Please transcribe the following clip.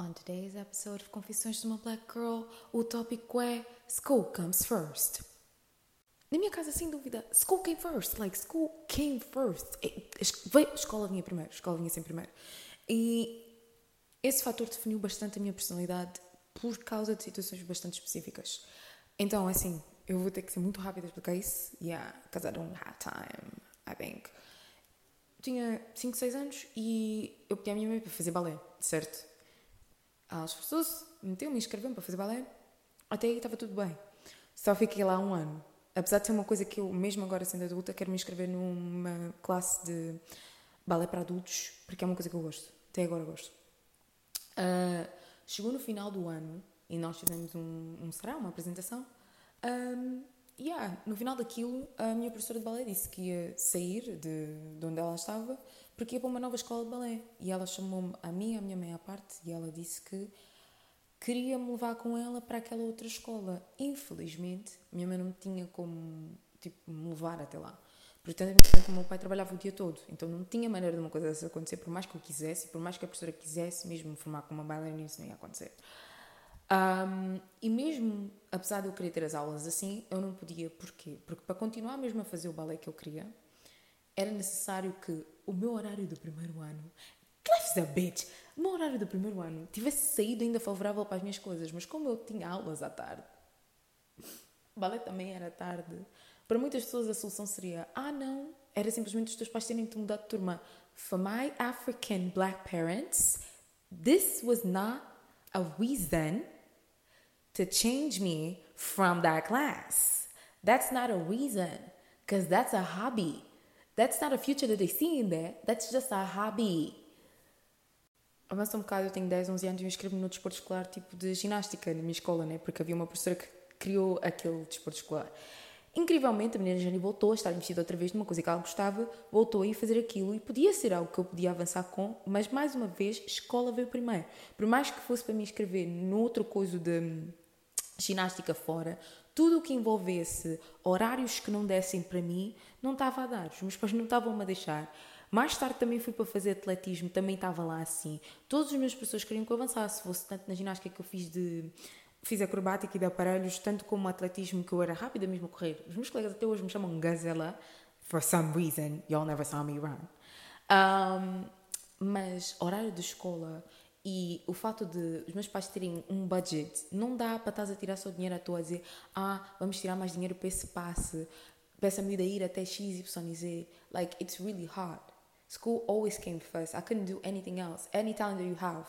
On today's episode of Confissões de uma Black Girl, o tópico é School comes first. Na minha casa, sem dúvida, school came first. Like, school came first. A escola vinha primeiro, a escola vinha sempre primeiro. E esse fator definiu bastante a minha personalidade por causa de situações bastante específicas. Então, assim, eu vou ter que ser muito rápida a explicar isso. Yeah, because I don't have time, I think. Tinha 5, 6 anos e eu pedi à minha mãe para fazer balé, certo? Ela esforçou-se, meteu-me, inscreveu-me para fazer balé. Até aí estava tudo bem. Só fiquei lá um ano. Apesar de ser uma coisa que eu, mesmo agora sendo adulta, quero me inscrever numa classe de balé para adultos, porque é uma coisa que eu gosto. Até agora gosto. Uh, chegou no final do ano e nós tivemos um, um será, uma apresentação. Um, yeah, no final daquilo, a minha professora de balé disse que ia sair de, de onde ela estava porque ia para uma nova escola de balé. E ela chamou-me a mim a minha mãe à parte e ela disse que queria me levar com ela para aquela outra escola. Infelizmente, minha mãe não me tinha como tipo, me levar até lá. Portanto, o meu pai trabalhava o dia todo, então não tinha maneira de uma coisa dessa acontecer, por mais que eu quisesse, por mais que a professora quisesse mesmo me formar como uma bailarina, isso não ia acontecer. Um, e mesmo, apesar de eu querer ter as aulas assim, eu não podia. Porquê? Porque para continuar mesmo a fazer o balé que eu queria, era necessário que o meu horário do primeiro ano, life's a bitch, o meu horário do primeiro ano tivesse saído ainda favorável para as minhas coisas, mas como eu tinha aulas à tarde, balé também era tarde. Para muitas pessoas a solução seria: ah, não, era simplesmente os teus pais terem te mudado de turma. For my African black parents, this was not a reason to change me from that class. That's not a reason, because that's a hobby. That's not a future that they see in there. That's just a hobby. Avança um bocado, eu tenho 10, 11 anos e eu inscrevo-me no desporto escolar tipo de ginástica na minha escola, né? Porque havia uma professora que criou aquele desporto escolar. Incrivelmente, a menina Jane voltou a estar investida outra vez numa coisa que ela gostava, voltou a ir fazer aquilo e podia ser algo que eu podia avançar com, mas mais uma vez, escola veio primeiro. Por mais que fosse para me inscrever no outro coisa de ginástica fora, tudo o que envolvesse horários que não dessem para mim, não estava a dar. Os meus pais não estavam a deixar. Mais tarde também fui para fazer atletismo, também estava lá assim. Todos os meus professores queriam que eu avançasse, fosse tanto na ginástica que eu fiz de fiz acrobática e de aparelhos, tanto como atletismo, que eu era rápida mesmo a correr. Os meus colegas até hoje me chamam Gazela, for some reason, y'all never saw me run. Um, mas horário de escola e o fato de os meus pais terem um budget, não dá para estás a tirar só dinheiro à toa a dizer, ah, vamos tirar mais dinheiro para esse passe, para essa medida ir até X, Y Z. Like, it's really hard. School always came first. I couldn't do anything else. Any talent that you have,